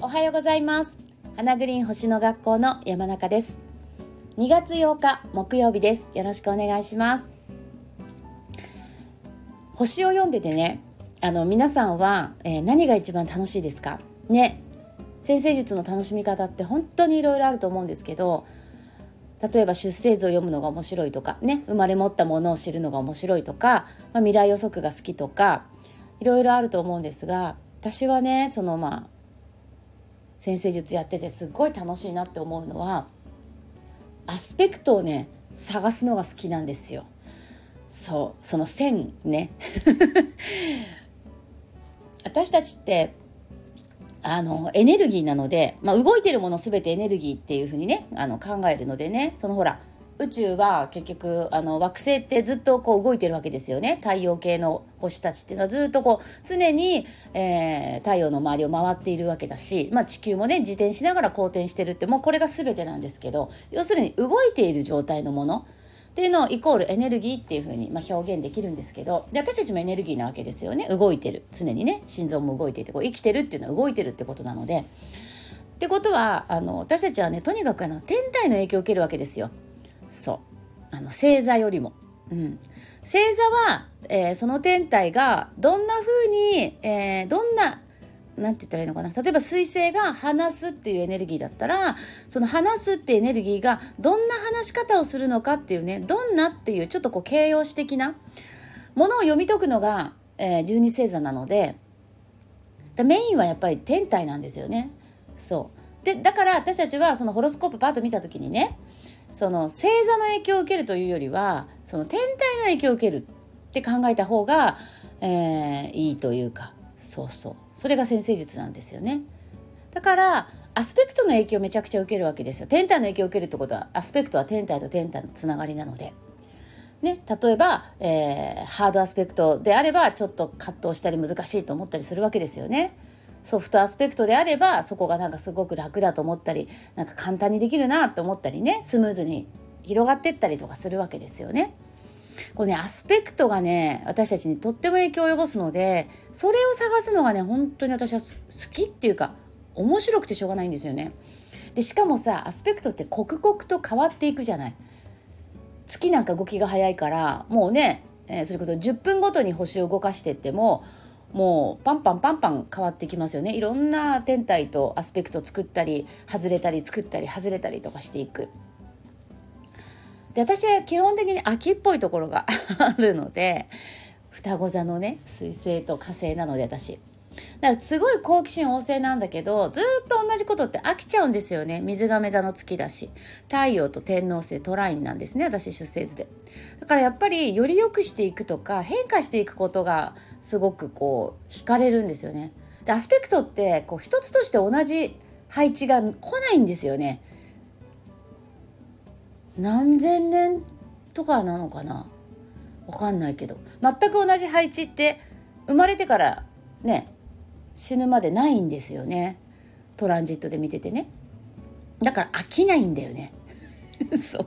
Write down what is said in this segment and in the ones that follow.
おはようございます。花グリーン星の学校の山中です。2月8日木曜日です。よろしくお願いします。星を読んでてねあの皆さんは、えー、何が一番楽しいですか？ね。先生術の楽しみ方って本当にいろいろあると思うんですけど例えば出生図を読むのが面白いとかね生まれ持ったものを知るのが面白いとか、まあ、未来予測が好きとかいろいろあると思うんですが私はねそのまあ先生術やっててすっごい楽しいなって思うのはアスペクトをね探すのが好きなんですよ。そうその線ね 私たちってあのエネルギーなので、まあ、動いてるもの全てエネルギーっていうふうにねあの考えるのでねそのほら宇宙は結局あの惑星ってずっとこう動いてるわけですよね。太陽系の星たちっていうのはずっとこう常に、えー、太陽の周りを回っているわけだし、まあ、地球もね自転しながら公転してるってもうこれが全てなんですけど要するに動いている状態のものっていうのをイコールエネルギーっていうふうに、ま、表現できるんですけどで私たちもエネルギーなわけですよね動いてる常にね心臓も動いていてこう生きてるっていうのは動いてるってことなので。ってことはあの私たちはねとにかくあの天体の影響を受けるわけですよ。そうあの星座よりも。うん、星座は、えー、その天体がどんな風に、えー、どんな何て言ったらいいのかな？例えば水星が話すっていうエネルギーだったらその話すってエネルギーがどんな話し方をするのかっていうねどんなっていうちょっとこう形容詞的なものを読み解くのが、えー、十二星座なのでメインはやっぱり天体なんですよね。そう。でだから私たちはそのホロスコープパッと見た時にねその星座の影響を受けるというよりはその天体の影響を受けるって考えた方が、えー、いいというか。そうそう。それが先生術なんですよねだからアスペクトの影響をめちゃくちゃ受けるわけですよ天体の影響を受けるってことはアスペクトは天体と天体のつながりなので。ね、例えば、えー、ハードアスペクトであればちょっと葛藤したり難しいと思ったりするわけですよね。ソフトアスペクトであればそこがなんかすごく楽だと思ったりなんか簡単にできるなと思ったりねスムーズに広がってったりとかするわけですよね。これねアスペクトがね私たちにとっても影響を及ぼすのでそれを探すのがね本当に私は好きっていうか面白くてしょうがないんですよね。でしかもさアスペクトって刻々と変わっていくじゃない。月なんか動きが早いからもうね、えー、それこそ10分ごとに星を動かしてってももうパンパンパンパン変わってきますよねいろんな天体とアスペクト作ったり外れたり作ったり外れたりとかしていく。で私は基本的に秋っぽいところが あるので双子座のね水星と火星なので私。だからすごい好奇心旺盛なんだけどずっと同じことって飽きちゃうんですよね。水亀座の月だし。太陽と天王星トラインなんですね。私出生図で。だからやっぱりより良くしていくとか変化していくことがすごくこう惹かれるんですよね。でアスペクトってこう一つとして同じ配置が来ないんですよね。何千年とかなのかな？わかんないけど。全く同じ配置って生まれてからね死ぬまでないんですよね。トランジットで見ててね。だから飽きないんだよね。そう。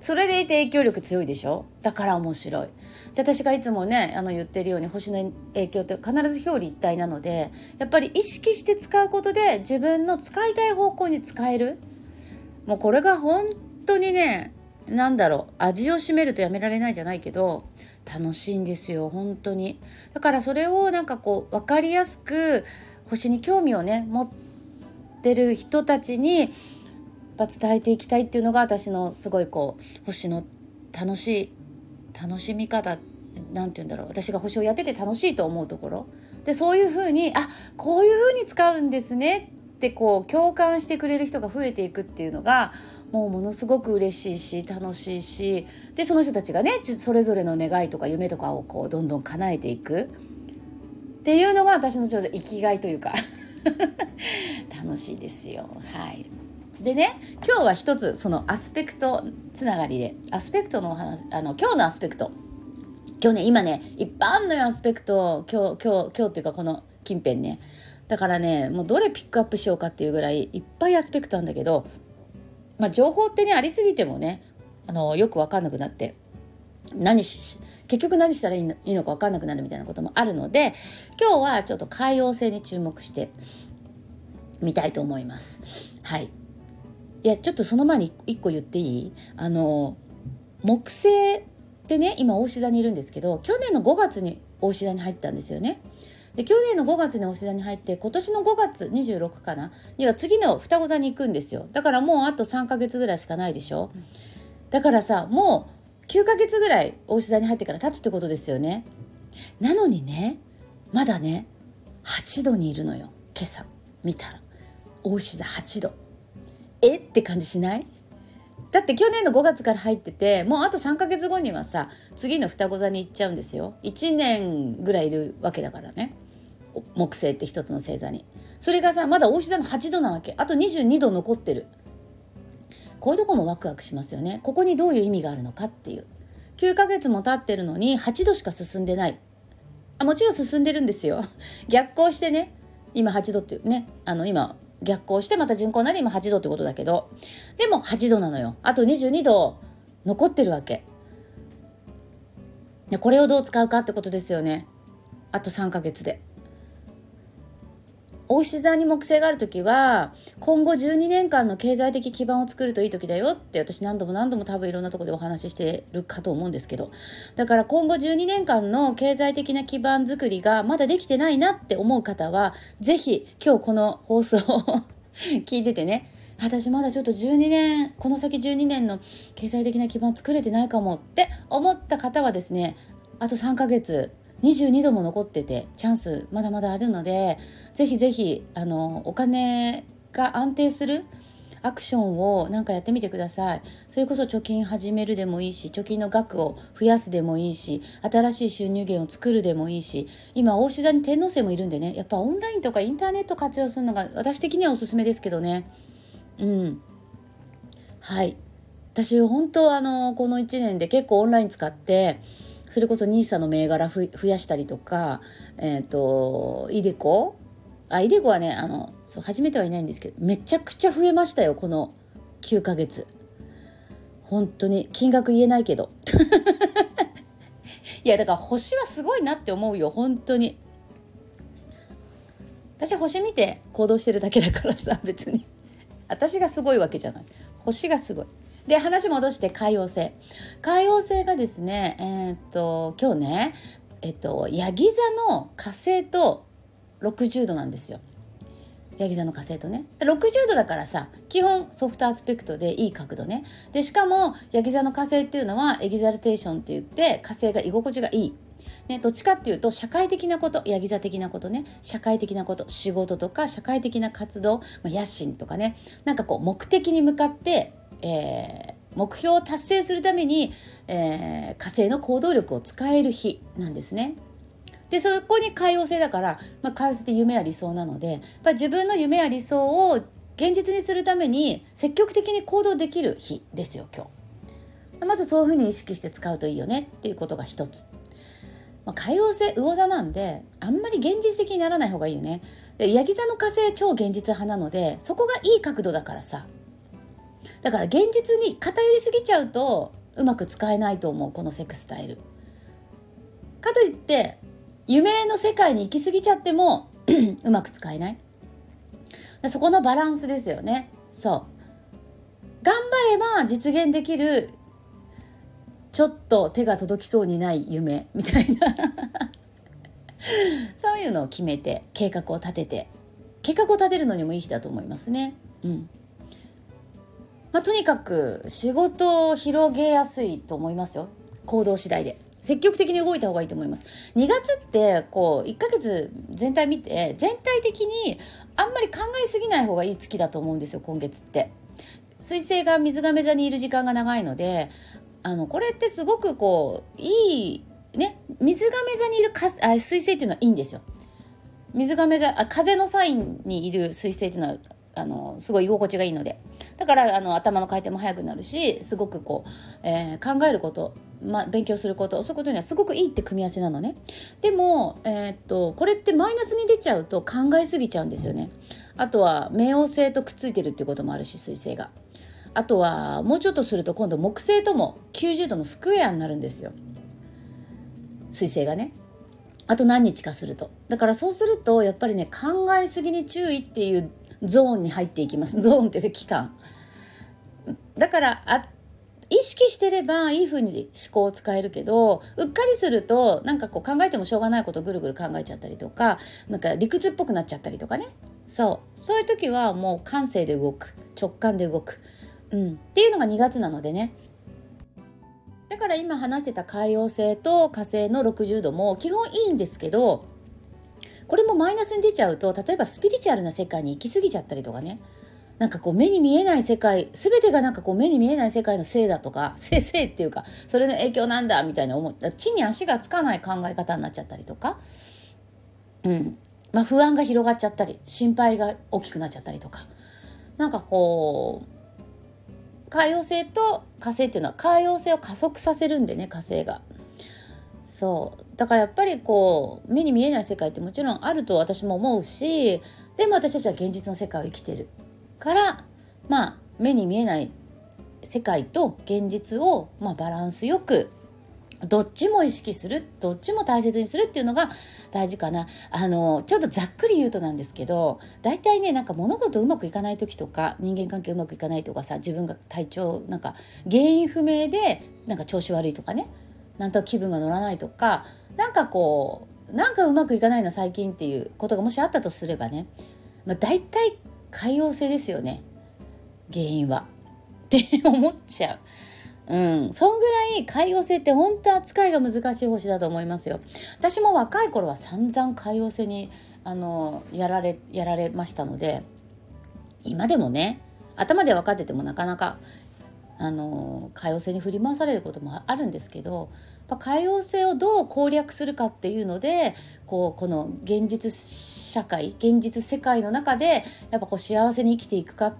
それでいて影響力強いでしょ？だから面白い。で私がいつもねあの言ってるように星の影響って必ず表裏一体なのでやっぱり意識して使うことで自分の使いたい方向に使える。もうこれが本当にね何だろう味を占めるとやめられないじゃないけど楽しいんですよ本当に。だからそれをなんかこう分かりやすく星に興味をね持ってる人たちにやっぱ伝えていきたいっていうのが私のすごいこう星の楽しい楽しみ方何て言うんだろう私が星をやってて楽しいと思うところ。でそういうふうにあこういうふうに使うんですねってこう共感してくれる人が増えていくっていうのがもうものすごく嬉しいし楽しいしでその人たちがねそれぞれの願いとか夢とかをこうどんどん叶えていく。っていうのが私のちょうど生きがいというか 楽しいですよ。はい。でね今日は一つそのアスペクトつながりでアスペクトのお話あの今日のアスペクト。今日ね今ねいっぱいあんのよアスペクト今日今日今日っていうかこの近辺ねだからねもうどれピックアップしようかっていうぐらいいっぱいアスペクトあるんだけど、まあ、情報ってねありすぎてもねあのよく分かんなくなって何し結局何したらいいのいいのか分かんなくなるみたいなこともあるので今日はちょっと海洋性に注目してみたいと思います。はいいやちょっとその前に1個言っていい？あの木星ってね今大志座にいるんですけど去年の5月に大志座に入ったんですよね。で去年の5月にお座に入って今年の5月26かな？には次の双子座に行くんですよ。だからもうあと3ヶ月ぐらいしかないでしょ、だからさもう9ヶ月ぐらいお座に入ってから経つってことですよね。なのにねまだね8度にいるのよ今朝。見たら。大志座8度。え？って感じしない？だって去年の5月から入っててもうあと3ヶ月後にはさ次の双子座に行っちゃうんですよ。1年ぐらいいるわけだからね。木星って一つの星座に。それがさまだ大志座の8度なわけ。あと22度残ってる。こういうとこもワクワクしますよね。ここにどういう意味があるのかっていう。9ヶ月も経ってるのに8度しか進んでない。あもちろん進んでるんですよ。逆行してね。今8度っていうね。あの今逆行してまた巡行なり今8度ってことだけど。でも8度なのよ。あと22度残ってるわけ。これをどう使うかってことですよね。あと3ヶ月で。大石座に木星がある時は今後12年間の経済的基盤を作るといい時だよって私何度も何度も多分いろんなとこでお話ししてるかと思うんですけどだから今後12年間の経済的な基盤作りがまだできてないなって思う方は是非今日この放送を 聞いててね。私まだちょっと12年この先12年の経済的な基盤作れてないかもって思った方はですねあと3ヶ月22度も残っててチャンスまだまだあるのでぜひぜひあのお金が安定するアクションをなんかやってみてください。それこそ貯金始めるでもいいし貯金の額を増やすでもいいし新しい収入源を作るでもいいし今大志座に天皇星もいるんでねやっぱオンラインとかインターネット活用するのが私的にはおすすめですけどね。うん。はい。私本当あのこの1年で結構オンライン使ってそれこそ NISA の銘柄増やしたりとか、えっ、ー、と、イデコ？あ、イデコはね、あの、そう、初めてはいないんですけど、めちゃくちゃ増えましたよ、この9ヶ月。本当に、金額言えないけど。いや、だから星はすごいなって思うよ、本当に。私星見て行動してるだけだからさ、別に。私がすごいわけじゃない。星がすごい。で話戻して海王星。海王星がですねえー、っと今日ねえっとヤギ座の火星と60度なんですよ。ヤギ座の火星とね。60度だからさ基本ソフトアスペクトでいい角度ね。でしかもヤギ座の火星っていうのはエギザルテーションって言って火星が居心地がいい。ね、どっちかっていうと社会的なことヤギ座的なことね。社会的なこと仕事とか社会的な活動、まあ、野心とかね。なんかこう目的に向かってえー、目標を達成するために、えー、火星の行動力を使える日なんですね。でそこに海王星だから、まあ、海王星って夢や理想なのでやっぱ自分の夢や理想を現実にするために積極的に行動できる日ですよ今日。まずそういうふうに意識して使うといいよねっていうことが一つ。まあ、海王星魚座なんであんまり現実的にならない方がいいよね。でヤギ座の火星超現実派なのでそこがいい角度だからさだから現実に偏りすぎちゃうとうまく使えないと思うこのセクスタイル。かといって夢の世界に行き過ぎちゃっても うまく使えない。そこのバランスですよね。そう。頑張れば実現できるちょっと手が届きそうにない夢みたいな。そういうのを決めて計画を立てて。計画を立てるのにもいい日だと思いますね。うん。まあ、とにかく仕事を広げやすいと思いますよ。行動次第で。積極的に動いた方がいいと思います。2月ってこう1ヶ月全体見て全体的にあんまり考えすぎない方がいい月だと思うんですよ今月って。水星が水亀座にいる時間が長いのであのこれってすごくこういいね水亀座にいるかあ水星っていうのはいいんですよ。水亀座あ風のサインにいる水星っていうのはあのすごい居心地がいいので。だからあの頭の回転も速くなるしすごくこう、えー、考えること、まあ、勉強することそういうことにはすごくいいって組み合わせなのね。でも、えー、っとこれってマイナスに出ちゃうと考えすぎちゃうんですよね。あとは冥王星とくっついてるっていうこともあるし水星が。あとはもうちょっとすると今度木星とも90度のスクエアになるんですよ。彗星がね。あと何日かすると。だからそうするとやっぱりね考えすぎに注意っていうゾーンに入っていきます。ゾーンという期間だからあ意識してればいい風に思考を使えるけどうっかりするとなんかこう考えてもしょうがないことぐるぐる考えちゃったりとかなんか理屈っぽくなっちゃったりとかね。そう。そういう時はもう感性で動く。直感で動く、うん、っていうのが2月なのでね。だから今話してた海王星と火星の60度も基本いいんですけどこれもマイナスに出ちゃうと例えばスピリチュアルな世界に行き過ぎちゃったりとかね。なんかこう目に見えない世界全てがなんかこう目に見えない世界のせいだとか せいせいっていうかそれの影響なんだみたいな思った地に足がつかない考え方になっちゃったりとか、うん。まあ、不安が広がっちゃったり心配が大きくなっちゃったりとか。なんかこう海洋星と火星っていうのは海洋星を加速させるんでね火星が。そう。だからやっぱりこう目に見えない世界ってもちろんあると私も思うしでも私たちは現実の世界を生きてるからまあ目に見えない世界と現実を、まあ、バランスよくどっちも意識するどっちも大切にするっていうのが大事かな。あのちょっとざっくり言うとなんですけど大体ねなんか物事うまくいかない時とか人間関係うまくいかないとかさ自分が体調なんか原因不明でなんか調子悪いとかね。なんと気分が乗らないとかなんかこうなんかうまくいかないな最近っていうことがもしあったとすればね、まあ、大体海洋性ですよね原因はって思っちゃう。うん、そんぐらい海洋星って本当扱いが難しい星だと思いますよ。私も若い頃は散々海洋星にあのやられやられましたので今でもね頭で分かっててもなかなかあの海洋星に振り回されることもあるんですけど海洋星をどう攻略するかっていうのでこうこの現実社会現実世界の中でやっぱこう幸せに生きていくかっ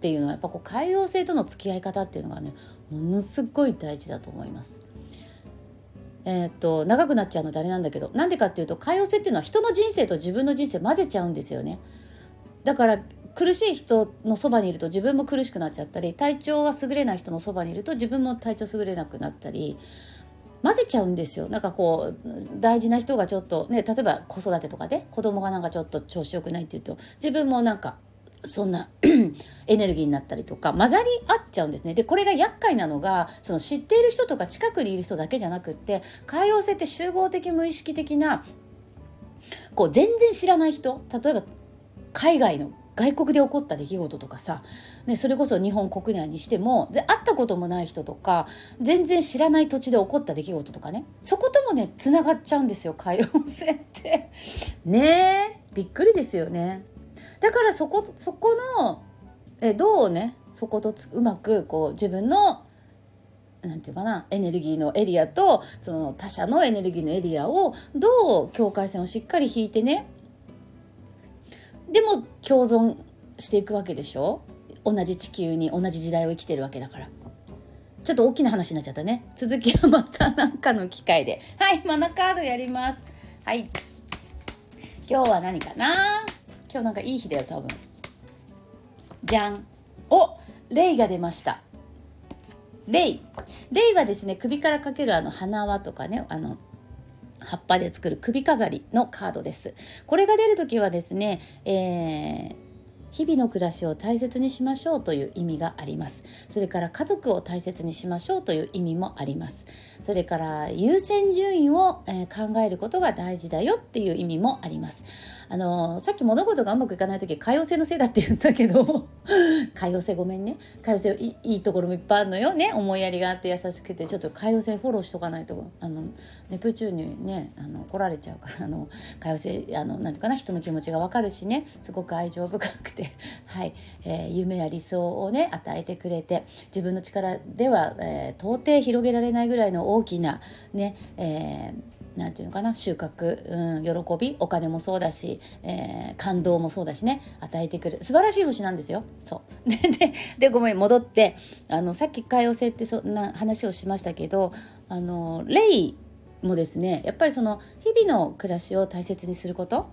ていうのはやっぱこう海洋星との付き合い方っていうのがねものすごい大事だと思います。えー、っと長くなっちゃうの誰なんだけどなんでかっていうと海洋性っていうのは人の人生と自分の人生混ぜちゃうんですよね。だから苦しい人のそばにいると自分も苦しくなっちゃったり体調が優れない人のそばにいると自分も体調優れなくなったり混ぜちゃうんですよ。なんかこう大事な人がちょっとね例えば子育てとかで子供がなんかちょっと調子よくないっていうと自分もなんかそんな エネルギーになったりとか混ざり合っちゃうんですね。でこれが厄介なのがその知っている人とか近くにいる人だけじゃなくって海洋性って集合的無意識的なこう全然知らない人例えば海外の外国で起こった出来事とかさ、ね、それこそ日本国内にしてもで会ったこともない人とか全然知らない土地で起こった出来事とかねそこともねつながっちゃうんですよ海洋性って。ねえびっくりですよね。だからそこそこのえどうねそことうまくこう自分のなんていうかなエネルギーのエリアとその他者のエネルギーのエリアをどう境界線をしっかり引いてねでも共存していくわけでしょ？同じ地球に同じ時代を生きてるわけだから。ちょっと大きな話になっちゃったね。続きはまた何かの機会で。はいマナカードやります。はい。今日は何かな？今日なんかいい日だよ多分。じゃん。おレイが出ました。レイ。レイはですね首からかけるあの花輪とかねあの葉っぱで作る首飾りのカードです。これが出る時はですね、えー日々の暮らしを大切にしましょうという意味があります。それから家族を大切にしましょうという意味もあります。それから優先順位を、え、考えることが大事だよっていう意味もあります。あの、さっき物事がうまくいかない時海洋性のせいだって言ったけど 海洋性ごめんね。海洋性いいいところもいっぱいあるのよね。思いやりがあって優しくて。ちょっと海洋性フォローしとかないとあのネプチューンにねあの来られちゃうからあの海洋性あのなんていうかな人の気持ちがわかるしね。すごく愛情深くて。はい、えー、夢や理想をね与えてくれて。自分の力では、えー、到底広げられないぐらいの大きなね、えーなんていうのかな収穫、うん、喜びお金もそうだし、えー、感動もそうだしね与えてくる素晴らしい星なんですよ。そう でででごめん戻ってあのさっき海王星ってそんな話をしましたけどあのレイもですねやっぱりその日々の暮らしを大切にすること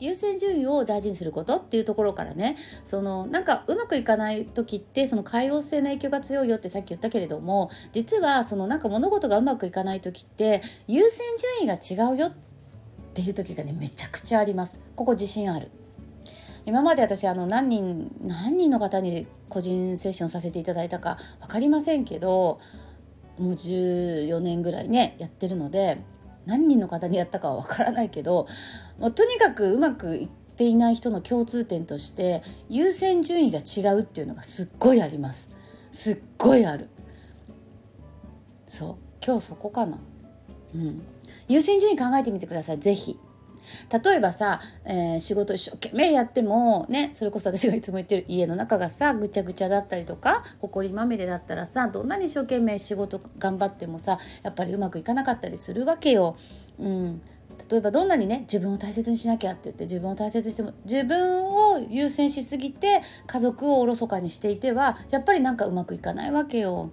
優先順位を大事にすることっていうところからねそのなんかうまくいかない時ってその海王星の影響が強いよってさっき言ったけれども実はそのなんか物事がうまくいかない時って優先順位が違うよっていう時がねめちゃくちゃあります。ここ自信ある。今まで私あの何人何人の方に個人セッションさせていただいたか分かりませんけどもう14年ぐらいねやってるので何人の方にやったかは分からないけどまあとにかくうまくいっていない人の共通点として優先順位が違うっていうのがすっごいあります。すっごいある。そう。今日そこかな。うん。優先順位考えてみてください。是非例えばさ、えー、仕事一生懸命やってもねそれこそ私がいつも言ってる家の中がさぐちゃぐちゃだったりとか埃まみれだったらさどんなに一生懸命仕事頑張ってもさやっぱりうまくいかなかったりするわけよ。うん例えばどんなにね自分を大切にしなきゃって言って自分を大切にしても自分を優先しすぎて家族をおろそかにしていてはやっぱりなんかうまくいかないわけよ。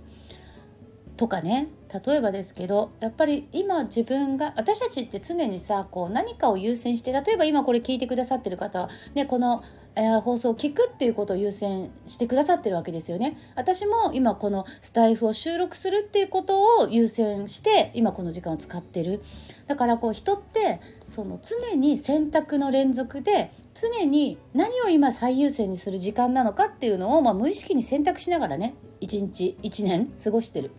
とかね例えばですけどやっぱり今自分が私たちって常にさこう何かを優先して例えば今これ聞いてくださってる方は、ね、この、えー、放送を聞くっていうことを優先してくださってるわけですよね。私も今このスタイフを収録するっていうことを優先して今この時間を使ってる。だからこう人ってその常に選択の連続で常に何を今最優先にする時間なのかっていうのを、まあ、無意識に選択しながらね一日一年過ごしてる。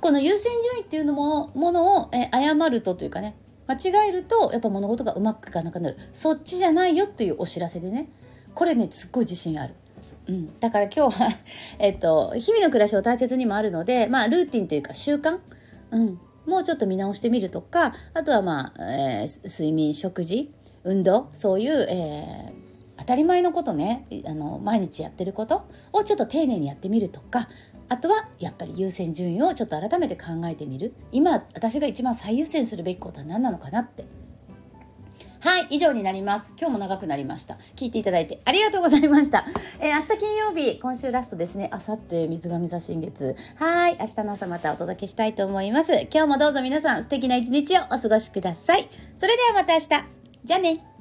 この優先順位っていうのもものを、え誤るとというかね間違えるとやっぱ物事がうまくいかなくなる。そっちじゃないよっていうお知らせでねこれねすっごい自信ある。うん、だから今日は えっと、日々の暮らしを大切にもあるので、まあ、ルーティンというか習慣、うん、もうちょっと見直してみるとかあとは、まあえー、睡眠食事運動そういう、えー当たり前のことねあの毎日やってることをちょっと丁寧にやってみるとかあとはやっぱり優先順位をちょっと改めて考えてみる。今私が一番最優先するべきことは何なのかなって。はい以上になります。今日も長くなりました。聞いていただいてありがとうございました、えー、明日金曜日今週ラストですね。あさって水亀座新月。はい明日の朝またお届けしたいと思います。今日もどうぞ皆さん素敵な一日をお過ごしください。それではまた明日。じゃあね。